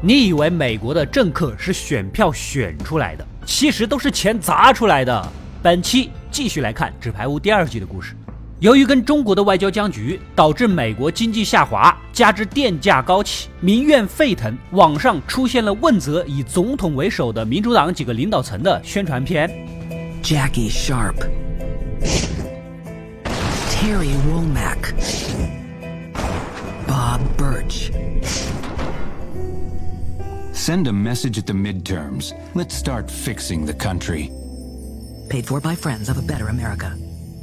你以为美国的政客是选票选出来的，其实都是钱砸出来的。本期继续来看《纸牌屋》第二季的故事。由于跟中国的外交僵局，导致美国经济下滑，加之电价高企，民怨沸腾，网上出现了问责以总统为首的民主党几个领导层的宣传片。Jackie Sharp, Terry Womack, Bob Birch. Send a message at the midterms. Let's start fixing the country. Paid for by friends of a better America.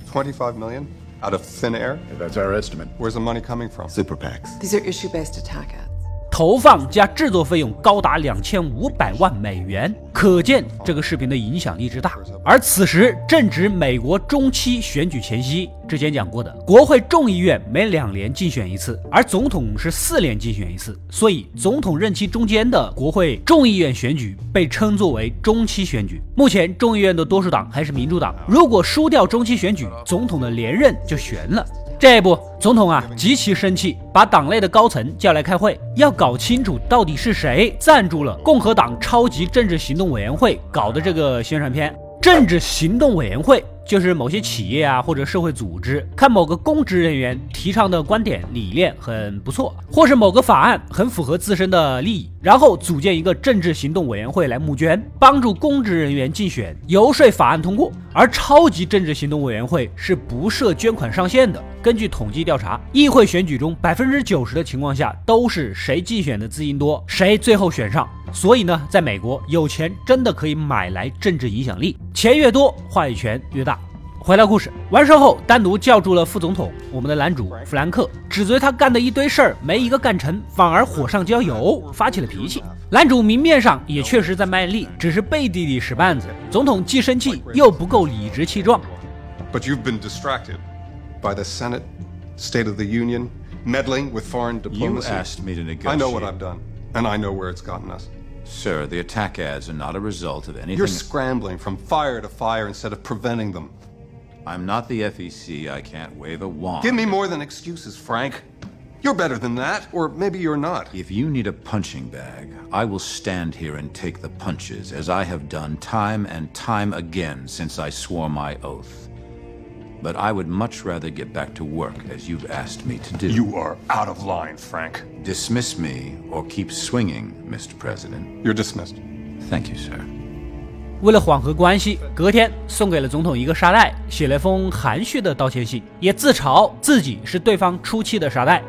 25 million out of thin air? That's our estimate. Where's the money coming from? Super PACs. These are issue based attack ads. 投放加制作费用高达两千五百万美元，可见这个视频的影响力之大。而此时正值美国中期选举前夕，之前讲过的，国会众议院每两年竞选一次，而总统是四年竞选一次，所以总统任期中间的国会众议院选举被称作为中期选举。目前众议院的多数党还是民主党，如果输掉中期选举，总统的连任就悬了。这一步，总统啊极其生气，把党内的高层叫来开会，要搞清楚到底是谁赞助了共和党超级政治行动委员会搞的这个宣传片。政治行动委员会就是某些企业啊或者社会组织，看某个公职人员提倡的观点理念很不错，或是某个法案很符合自身的利益，然后组建一个政治行动委员会来募捐，帮助公职人员竞选，游说法案通过。而超级政治行动委员会是不设捐款上限的。根据统计调查，议会选举中百分之九十的情况下都是谁竞选的资金多，谁最后选上。所以呢，在美国，有钱真的可以买来政治影响力，钱越多，话语权越大。回到故事，完事后单独叫住了副总统，我们的男主弗兰克，指责他干的一堆事儿没一个干成，反而火上浇油，发起了脾气。男主明面上也确实在卖力，只是背地里使绊子。总统既生气又不够理直气壮。But you've been distracted. By the Senate, State of the Union, meddling with foreign diplomacy. You asked me to negotiate. I know what I've done, and I know where it's gotten us. Sir, the attack ads are not a result of anything. You're scrambling from fire to fire instead of preventing them. I'm not the FEC. I can't wave a wand. Give me more than excuses, Frank. You're better than that, or maybe you're not. If you need a punching bag, I will stand here and take the punches, as I have done time and time again since I swore my oath. But I would much rather get back to work, as you've asked me to do. You are out of line, Frank. Dismiss me or keep swinging, Mr. President. You're dismissed. Thank you, sir. 为了缓和关系，隔天送给了总统一个沙袋，写了封含蓄的道歉信，也自嘲自己是对方出气的沙袋。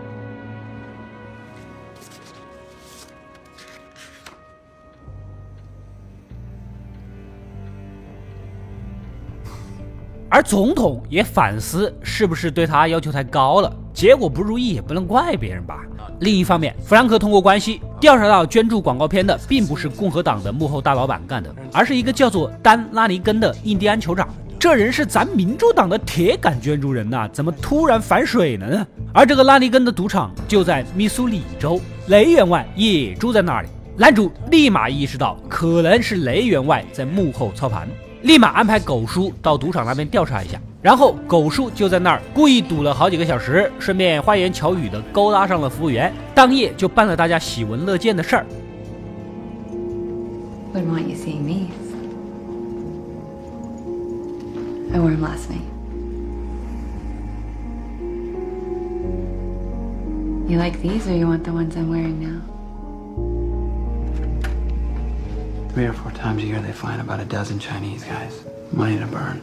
而总统也反思是不是对他要求太高了，结果不如意也不能怪别人吧。另一方面，弗兰克通过关系调查到捐助广告片的并不是共和党的幕后大老板干的，而是一个叫做丹拉尼根的印第安酋长。这人是咱民主党的铁杆捐助人呐，怎么突然反水了呢？而这个拉尼根的赌场就在密苏里州，雷员外也住在那里。男主立马意识到，可能是雷员外在幕后操盘。立马安排狗叔到赌场那边调查一下，然后狗叔就在那儿故意赌了好几个小时，顺便花言巧语的勾搭上了服务员，当夜就办了大家喜闻乐见的事儿。Wouldn't want you seeing these. I wore them last night. You like these, or you want the ones I'm wearing now? Three or four times a year, they find about a dozen Chinese guys. Money to burn.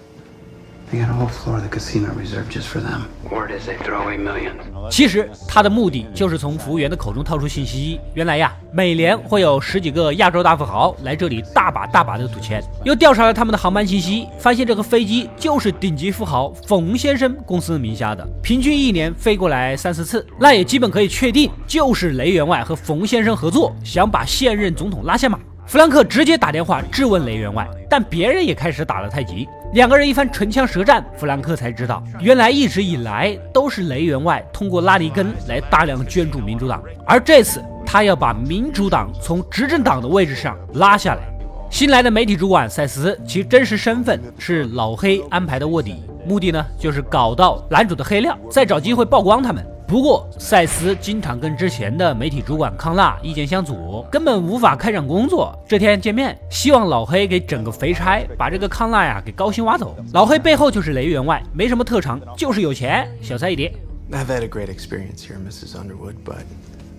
They got a whole floor of the casino reserved just for them. Word is they throw away millions. 其实他的目的就是从服务员的口中套出信息。原来呀，每年会有十几个亚洲大富豪来这里大把大把的赌钱。又调查了他们的航班信息，发现这个飞机就是顶级富豪冯先生公司名下的，平均一年飞过来三四次。那也基本可以确定，就是雷员外和冯先生合作，想把现任总统拉下马。弗兰克直接打电话质问雷员外，但别人也开始打了太极，两个人一番唇枪舌战，弗兰克才知道，原来一直以来都是雷员外通过拉尼根来大量捐助民主党，而这次他要把民主党从执政党的位置上拉下来。新来的媒体主管塞斯，其真实身份是老黑安排的卧底，目的呢就是搞到男主的黑料，再找机会曝光他们。不过，赛斯经常跟之前的媒体主管康纳意见相左，根本无法开展工作。这天见面，希望老黑给整个肥差，把这个康纳呀给高薪挖走。老黑背后就是雷员外，没什么特长，就是有钱，小菜一碟。I've had a great experience here, Mrs. Underwood, but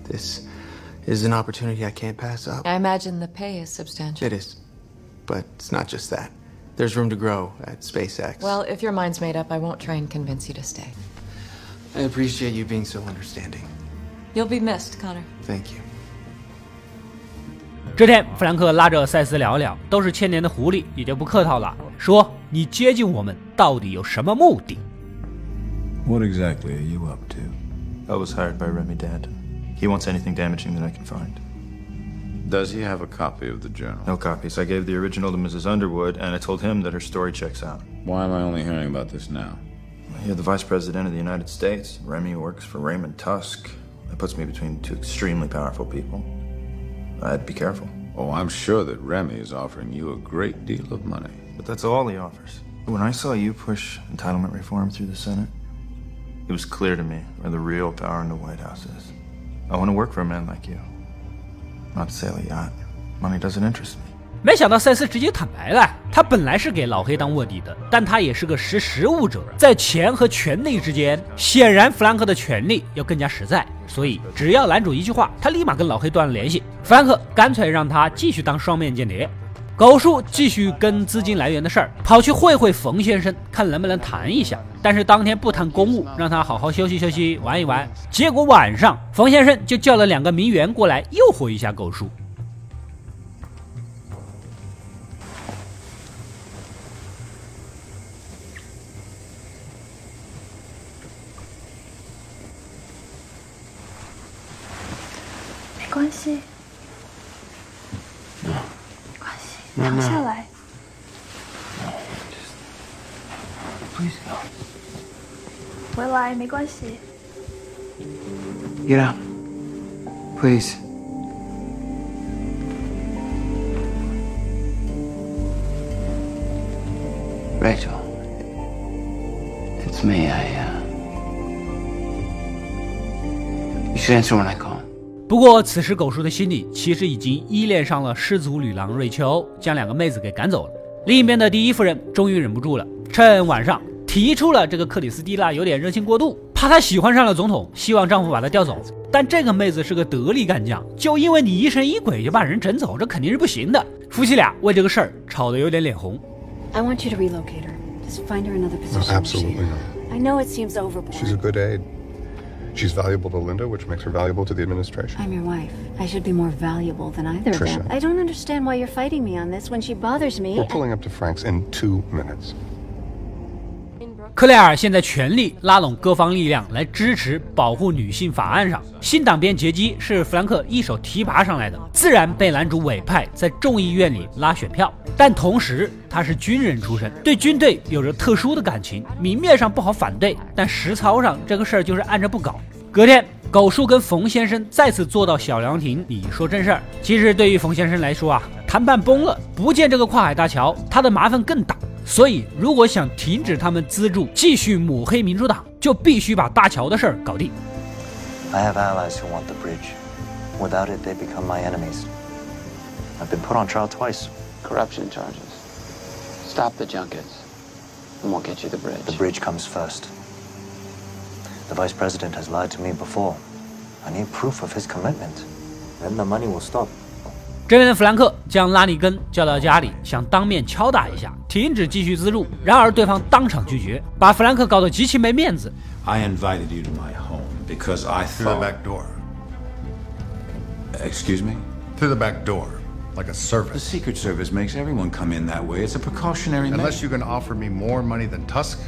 this is an opportunity I can't pass up. I imagine the pay is substantial. It is. But it's not just that. There's room to grow at SpaceX. Well, if your mind's made up, I won't try and convince you to stay. I appreciate you being so understanding. You'll be missed, Connor. Thank you. 这天，弗兰克拉着赛斯聊聊，都是千年的狐狸，也就不客套了，说：“你接近我们到底有什么目的？” What exactly are you up to? I was hired by Remy Danton. He wants anything damaging that I can find. Does he have a copy of the journal? No copies. I gave the original to Mrs. Underwood, and I told him that her story checks out. Why am I only hearing about this now? You're the Vice President of the United States. Remy works for Raymond Tusk. That puts me between two extremely powerful people. I'd be careful. Oh, I'm sure that Remy is offering you a great deal of money. But that's all he offers. When I saw you push entitlement reform through the Senate, it was clear to me where the real power in the White House is. I want to work for a man like you. Not sail a yacht. Money doesn't interest me. 没想到赛斯直接坦白了，他本来是给老黑当卧底的，但他也是个识时务者，在钱和权力之间，显然弗兰克的权力要更加实在，所以只要男主一句话，他立马跟老黑断了联系。弗兰克干脆让他继续当双面间谍。狗叔继续跟资金来源的事儿，跑去会会冯先生，看能不能谈一下。但是当天不谈公务，让他好好休息休息，玩一玩。结果晚上，冯先生就叫了两个名媛过来诱惑一下狗叔。系，躺下来。 Please go. 回来没关系。 Get out. Please. Rachel. It's me. I, uh. You should answer when I call. 不过，此时狗叔的心里其实已经依恋上了失足女郎瑞秋，将两个妹子给赶走了。另一边的第一夫人终于忍不住了，趁晚上提出了这个克里斯蒂娜有点热情过度，怕她喜欢上了总统，希望丈夫把她调走。但这个妹子是个得力干将，就因为你疑神疑鬼就把人整走，这肯定是不行的。夫妻俩为这个事儿吵得有点脸红。I want you to relocate her. Just find her another position. absolutely not. I know it seems overboard. She's a good aide. She's valuable to Linda, which makes her valuable to the administration. I'm your wife. I should be more valuable than either of them. I don't understand why you're fighting me on this when she bothers me. We're pulling up to Frank's in two minutes. 克莱尔现在全力拉拢各方力量来支持保护女性法案上。新党鞭杰基是弗兰克一手提拔上来的，自然被男主委派在众议院里拉选票。但同时他是军人出身，对军队有着特殊的感情，明面上不好反对，但实操上这个事儿就是按着不搞。隔天，狗叔跟冯先生再次坐到小凉亭里说正事儿。其实对于冯先生来说啊，谈判崩了，不建这个跨海大桥，他的麻烦更大。所以，如果想停止他们资助继续抹黑民主党，就必须把大桥的事儿搞定。 I have allies who want the bridge. Without it, they become my enemies. I've been put on trial twice. Corruption charges. Stop the junkets, and we'll get you the bridge. The bridge comes first. The vice president has lied to me before. I need proof of his commitment. Then the money will stop. 这边的弗兰克将拉尼根叫到家里，想当面敲打一下，停止继续资助。然而对方当场拒绝，把弗兰克搞得极其没面子。 I invited you to my home because I Through the thought. back door. Excuse me? Through the back door. Like a The service. Secret Service makes everyone come in that way. It's a precautionary Unless measure. you can offer me more money than Tusk,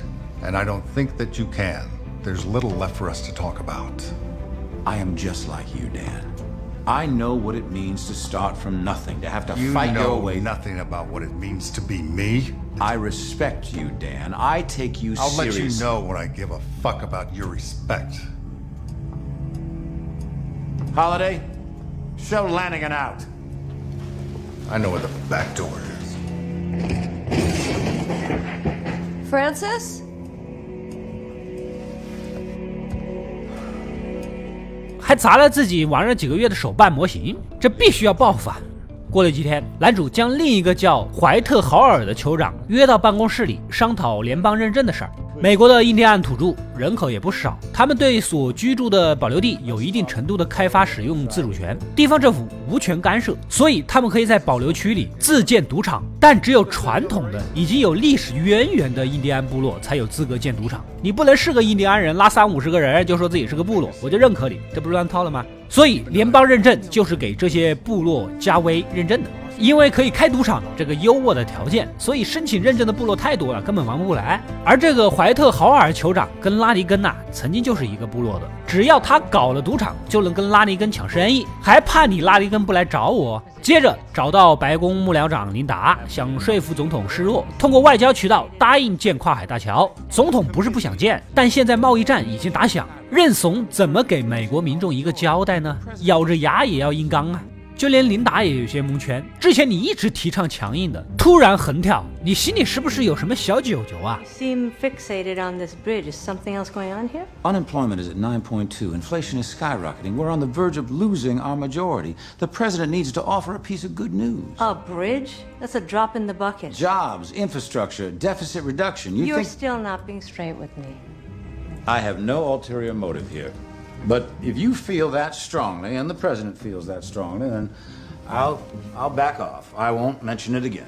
and I don't think that you can, there's little left for us to talk about. I am just like you, Dan. I know what it means to start from nothing, to have to You fight know your way. nothing about what it means to be me. I respect you, Dan. I take you I'll let you know when I give a fuck about your respect. Holiday, show Lanigan out. I know where the back door is. Francis? 还砸了自己玩了几个月的手办模型，这必须要报复啊！过了几天，男主将另一个叫怀特豪尔的酋长约到办公室里商讨联邦认证的事儿。美国的印第安土著人口也不少，他们对所居住的保留地有一定程度的开发使用自主权，地方政府无权干涉，所以他们可以在保留区里自建赌场。但只有传统的、已经有历史渊源的印第安部落才有资格建赌场。你不能是个印第安人拉三五十个人就说自己是个部落，我就认可你，这不是乱套了吗？所以联邦认证就是给这些部落加威认证的。因为可以开赌场这个优渥的条件，所以申请认证的部落太多了，根本忙不过来。而这个怀特豪尔酋长跟拉尼根呐，曾经就是一个部落的，只要他搞了赌场，就能跟拉尼根抢生意，还怕你拉尼根不来找我？接着找到白宫幕僚长琳达，想说服总统示弱，通过外交渠道答应建跨海大桥。总统不是不想建，但现在贸易战已经打响，认怂怎么给美国民众一个交代呢？咬着牙也要硬刚啊！就连琳达也有些蒙圈。之前你一直提倡强硬的，突然横跳，你心里是不是有什么小九九啊？Seem fixated on this bridge. Is something else going on here? Unemployment is at 9.2. Inflation is skyrocketing. We're on the verge of losing our majority. The president needs to offer a piece of good news. A bridge? That's a drop in the bucket. Jobs, infrastructure, deficit reduction. You You're think... still not being straight with me. I have no ulterior motive here. But if you feel that strongly, and the president feels that strongly, then I'll I'll back off. I won't mention it again.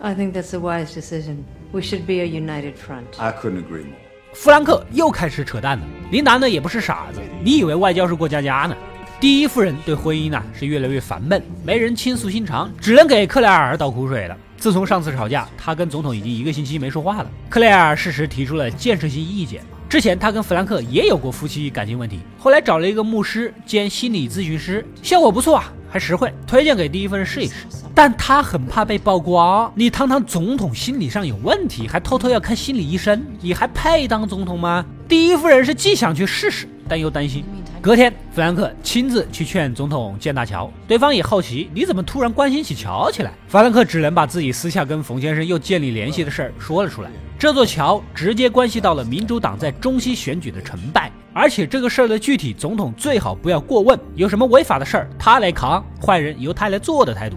I think that's a wise decision. We should be a united front. I couldn't agree more. 弗兰克又开始扯淡了。琳达呢也不是傻子，你以为外交是过家家呢？第一夫人对婚姻呢是越来越烦闷，没人倾诉心肠，只能给克莱尔倒苦水了。自从上次吵架，他跟总统已经一个星期没说话了。克莱尔适时提出了建设性意见。之前他跟弗兰克也有过夫妻感情问题，后来找了一个牧师兼心理咨询师，效果不错啊，还实惠，推荐给第一夫人试一试。但他很怕被曝光，你堂堂总统心理上有问题，还偷偷要看心理医生，你还配当总统吗？第一夫人是既想去试试，但又担心。隔天，弗兰克亲自去劝总统建大桥，对方也好奇，你怎么突然关心起桥起来？弗兰克只能把自己私下跟冯先生又建立联系的事儿说了出来。这座桥直接关系到了民主党在中西选举的成败，而且这个事儿的具体，总统最好不要过问，有什么违法的事儿他来扛，坏人由他来做的态度。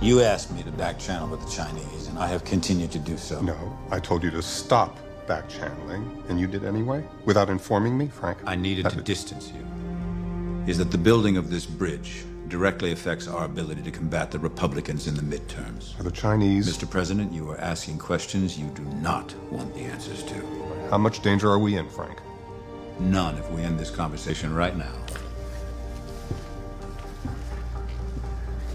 You asked me to back channel with the Chinese, and I have continued to do so. No, I told you to stop back channeling, and you did anyway, without informing me, Frank. I needed to distance you. Is that the building of this bridge directly affects our ability to combat the Republicans in the midterms. Are the Chinese... Mr. President, you are asking questions you do not want the answers to. How much danger are we in, Frank? None if we end this conversation right now.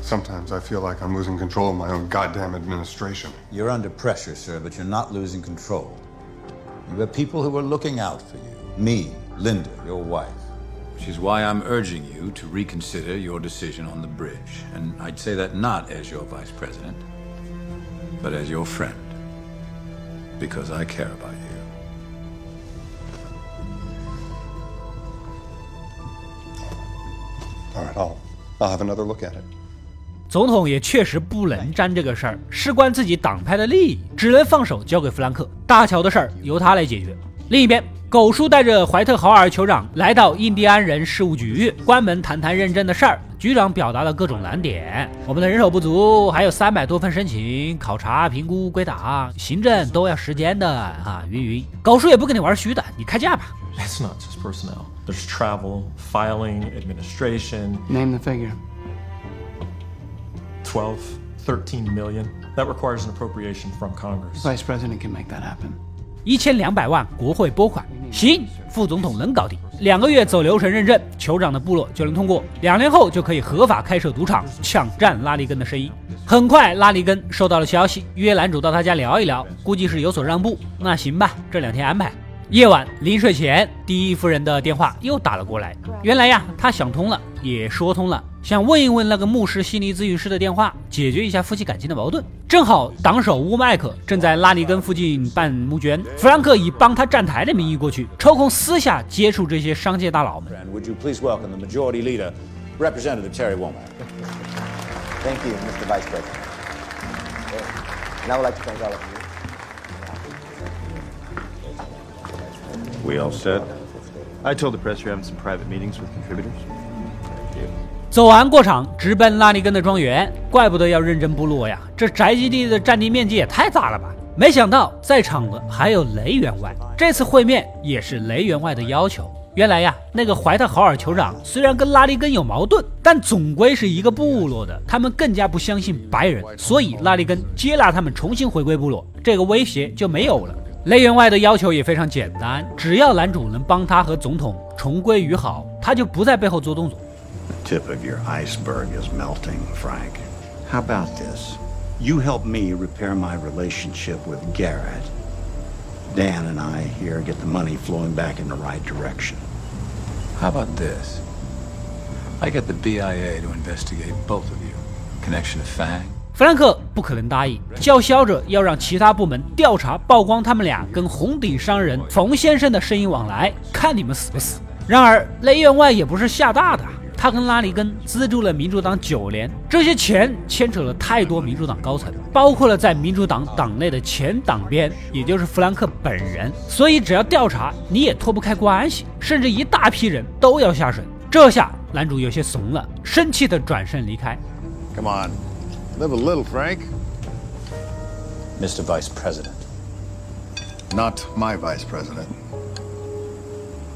Sometimes I feel like I'm losing control of my own goddamn administration. You're under pressure, sir, but you're not losing control. You have people who are looking out for you. Me, Linda, your wife. Which is why I'm urging you to reconsider your decision on the bridge. And I'd say that not as your vice president, but as your friend. Because I care about you. All right, I'll, I'll have another look at it. 总统也确实不能沾这个事儿，事关自己党派的利益，只能放手交给弗兰克。 大桥的事儿由他来解决。另一边。狗叔带着怀特豪尔酋长来到印第安人事务局，关门谈谈认证的事儿。局长表达了各种难点，我们的人手不足，还有三百多份申请，考察、评估、归档，行政都要时间的啊，云云。狗叔也不跟你玩虚的，你开价吧。It's not just personnel. There's travel, filing, administration. Name the figure. Twelve, thirteen million. That requires an appropriation from Congress. Vice President can make that happen. 一千两百万国会拨款，行，副总统能搞定。两个月走流程认证，酋长的部落就能通过。两年后就可以合法开设赌场，抢占拉里根的生意。很快，拉里根收到了消息，约男主到他家聊一聊，估计是有所让步。那行吧，这两天安排。夜晚临睡前，第一夫人的电话又打了过来。原来呀，他想通了，也说通了，想问一问那个牧师心理咨询师的电话，解决一下夫妻感情的矛盾。正好党首乌麦克正在拉尼根附近办募捐，弗兰克以帮他站台的名义过去，抽空私下接触这些商界大佬们。Would you please welcome the majority leader, Representative Terry Womack? Thank you, Mr. Vice President. And I would like to thank all of you. We all set? I told the press you're having some private meetings with contributors. 走完过场，直奔拉尼根的庄园。怪不得要认真部落呀，这宅基地的占地面积也太大了吧！没想到在场的还有雷员外，这次会面也是雷员外的要求。原来呀，那个怀特豪尔酋长虽然跟拉利根有矛盾，但总归是一个部落的，他们更加不相信白人，所以拉利根接纳他们重新回归部落，这个威胁就没有了。雷员外的要求也非常简单，只要男主能帮他和总统重归于好，他就不在背后做动作。tip of your iceberg is melting, Frank. How about this? You help me repair my relationship with Garrett. Dan and I here get the money flowing back in the right direction. How about this? I get the BIA to investigate both of you. Connection to Fang? 弗兰克不可能答应，叫嚣着要让其他部门调查曝光他们俩跟红顶商人冯先生的生意往来，看你们死不死。然而雷员外也不是吓大的， 他跟拉里根资助了民主党九年，这些钱牵扯了太多民主党高层，包括了在民主党党内的前党鞭，也就是弗兰克本人。所以只要调查，你也脱不开关系，甚至一大批人都要下水。这下男主有些怂了，生气的转身离开。Come on, live a little, Frank. Mr. Vice President. Not my vice president.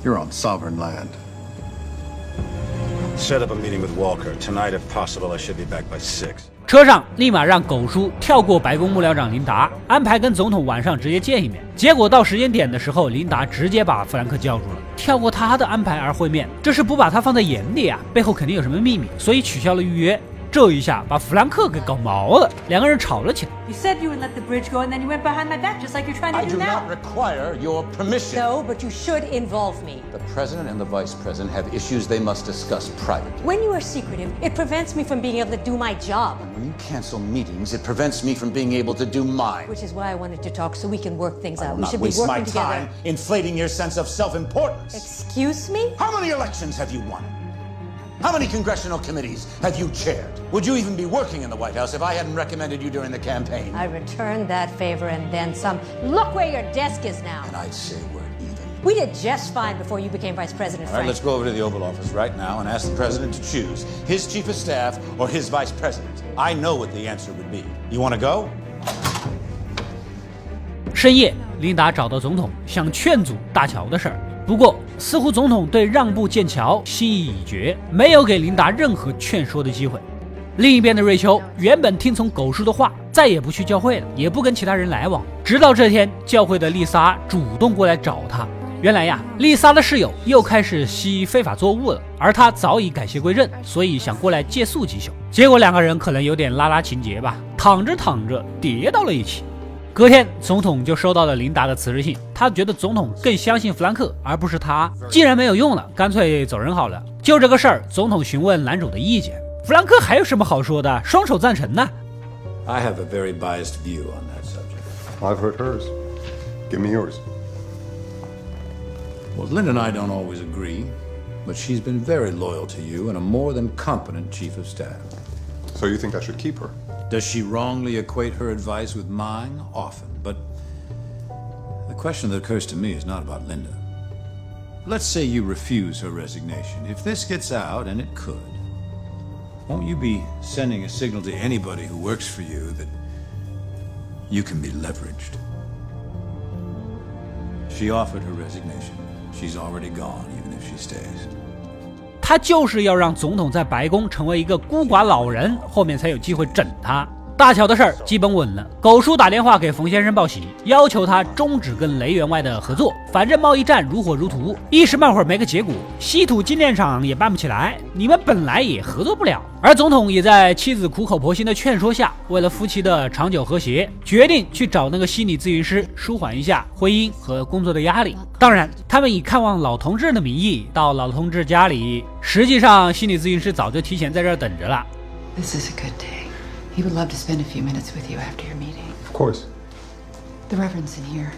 You're on sovereign land. Set up a meeting with Walker. Tonight, if possible, I should be back by six. 车上立马让狗叔跳过白宫幕僚长琳达，安排跟总统晚上直接见一面。结果到时间点的时候，琳达直接把弗兰克叫住了，跳过他的安排而会面，这是不把他放在眼里啊！背后肯定有什么秘密，所以取消了预约。这一下把弗兰克给搞毛了，两个人吵了起来。You said you would let the bridge go, and then you went behind my back, just like you're trying to I do do now. not require your permission. No, but you should involve me. The president and the vice president have issues they must discuss privately. When you are secretive, it prevents me from being able to do my job. When you cancel meetings, it prevents me from being able to do mine. Which is why I wanted to talk so we can work things I out. will We not should be waste my working time together. inflating your sense of self-importance. Excuse me? How many elections have you won? How many congressional committees have you chaired? Would you even be working in the White House if I hadn't recommended you during the campaign? I returned that favor and then some. Look where your desk is now. And I'd say we're even. We did just fine before you became vice president, All right, Frank. let's go over to the Oval Office right now and ask the president to choose his chief of staff or his vice president. I know what the answer would be. You want to go? 深夜，琳达找到总统，想劝阻大桥的事儿。不过， 似乎总统对让步建桥心意已决，没有给琳达任何劝说的机会。另一边的瑞秋原本听从狗叔的话，再也不去教会了，也不跟其他人来往。直到这天，教会的丽莎主动过来找他。原来呀，丽莎的室友又开始吸非法作物了，而他早已改邪归正，所以想过来借宿几宿。结果两个人可能有点拉拉情节吧，躺着躺着跌到了一起。隔天，总统就收到了琳达的辞职信。他觉得总统更相信弗兰克，而不是他。既然没有用了，干脆走人好了。就这个事儿，总统询问男主的意见。弗兰克还有什么好说的？双手赞成呢。I have a very biased view on that subject. I've heard hers. Give me yours. Well, Linda and I don't always agree, but she's been very loyal to you and a more than competent chief of staff. So you think I should keep her? Does she wrongly equate her advice with mine? Often. But the question that occurs to me is not about Linda. Let's say you refuse her resignation. If this gets out, and it could, won't you be sending a signal to anybody who works for you that you can be leveraged? She offered her resignation. She's already gone, even if she stays. 他就是要让总统在白宫成为一个孤寡老人，后面才有机会整他。大乔的事儿基本稳了，狗叔打电话给冯先生报喜，要求他终止跟雷员外的合作。反正贸易战如火如荼，一时半会儿没个结果，稀土精炼厂也办不起来，你们本来也合作不了。而总统也在妻子苦口婆心的劝说下，为了夫妻的长久和谐，决定去找那个心理咨询师舒缓一下婚姻和工作的压力。当然，他们以看望老同志的名义到老同志家里，实际上心理咨询师早就提前在这儿等着了。This is a good day. He would love to spend a few minutes with you after your meeting. Of course. The Reverend's in here.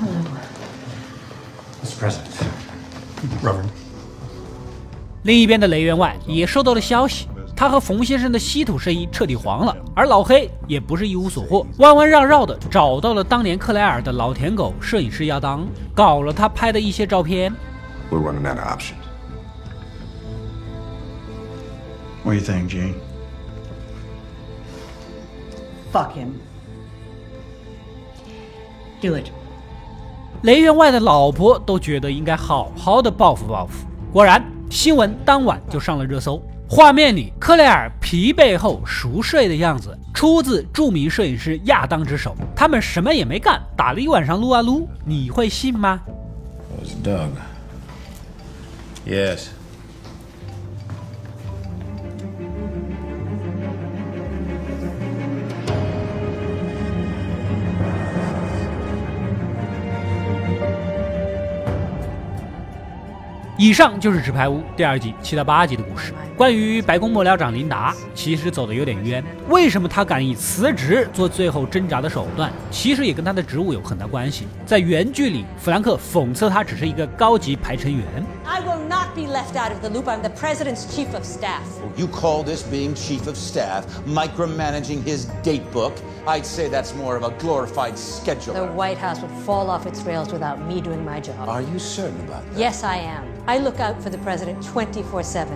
Hello. Mr. President. Reverend. 另一边的雷员外也收到了消息，他和冯先生的稀土生意彻底黄了，而老黑也不是一无所获，弯弯绕绕的找到了当年克莱尔的老舔狗摄影师亚当，搞了他拍的一些照片。We're running out of options. What do you think, Gene? Fuck him. Do it. 雷员外的老婆都觉得应该好好的报复报复。果然，新闻当晚就上了热搜。画面里，克莱尔疲惫后熟睡的样子，出自著名摄影师亚当之手。他们什么也没干，打了一晚上撸啊撸，你会信吗？Was Doug? Yes. 以上就是《纸牌屋》第二季七到八集的故事。关于白宫幕僚长琳达，其实走的有点冤。为什么他敢以辞职做最后挣扎的手段？其实也跟他的职务有很大关系。在原剧里，弗兰克讽刺他只是一个高级排程员。I will not be left out of the loop. I'm the president's chief of staff. You call this being chief of staff micromanaging his date book? I'd say that's more of a glorified scheduler. The White House would fall off its rails without me doing my job. Are you certain about that? Yes, I am. I look out for the president 24 7.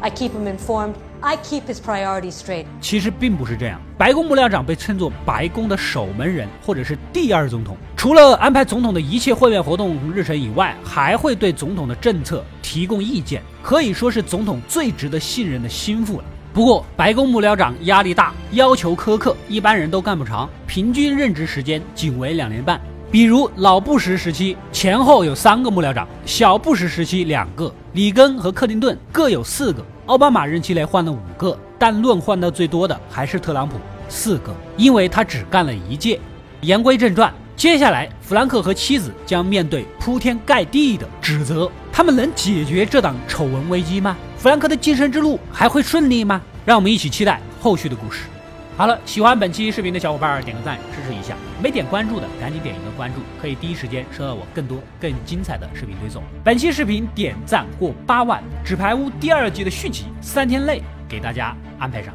I keep him informed. I keep his priorities straight. 其实并不是这样。白宫幕僚长被称作白宫的守门人，或者是第二总统。除了安排总统的一切会面活动日程以外，还会对总统的政策提供意见，可以说是总统最值得信任的心腹了。不过，白宫幕僚长压力大，要求苛刻，一般人都干不长，平均任职时间仅为两年半。比如老布什时期前后有三个幕僚长，小布什时期两个，里根和克林顿各有四个，奥巴马任期内换了五个，但论换到最多的还是特朗普四个，因为他只干了一届。言归正传，接下来弗兰克和妻子将面对铺天盖地的指责，他们能解决这档丑闻危机吗？弗兰克的晋升之路还会顺利吗？让我们一起期待后续的故事。好了，喜欢本期视频的小伙伴点个赞支持一下，没点关注的赶紧点一个关注，可以第一时间收到我更多更精彩的视频推送。本期视频点赞过八万，《纸牌屋》第二季的续集三天内给大家安排上。